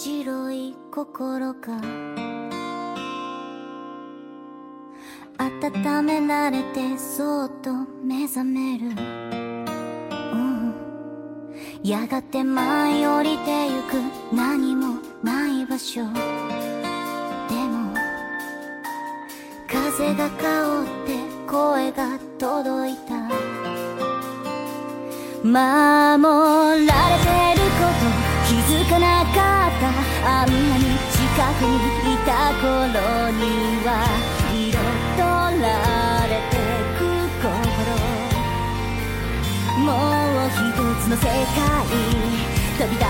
白い心が温められてそっと目覚める、うん、やがて舞い降りてゆく何もない場所。でも風が香って声が届いた。守られかなかったあんなに近くにいた頃には彩られてく心。もう一つの世界飛び出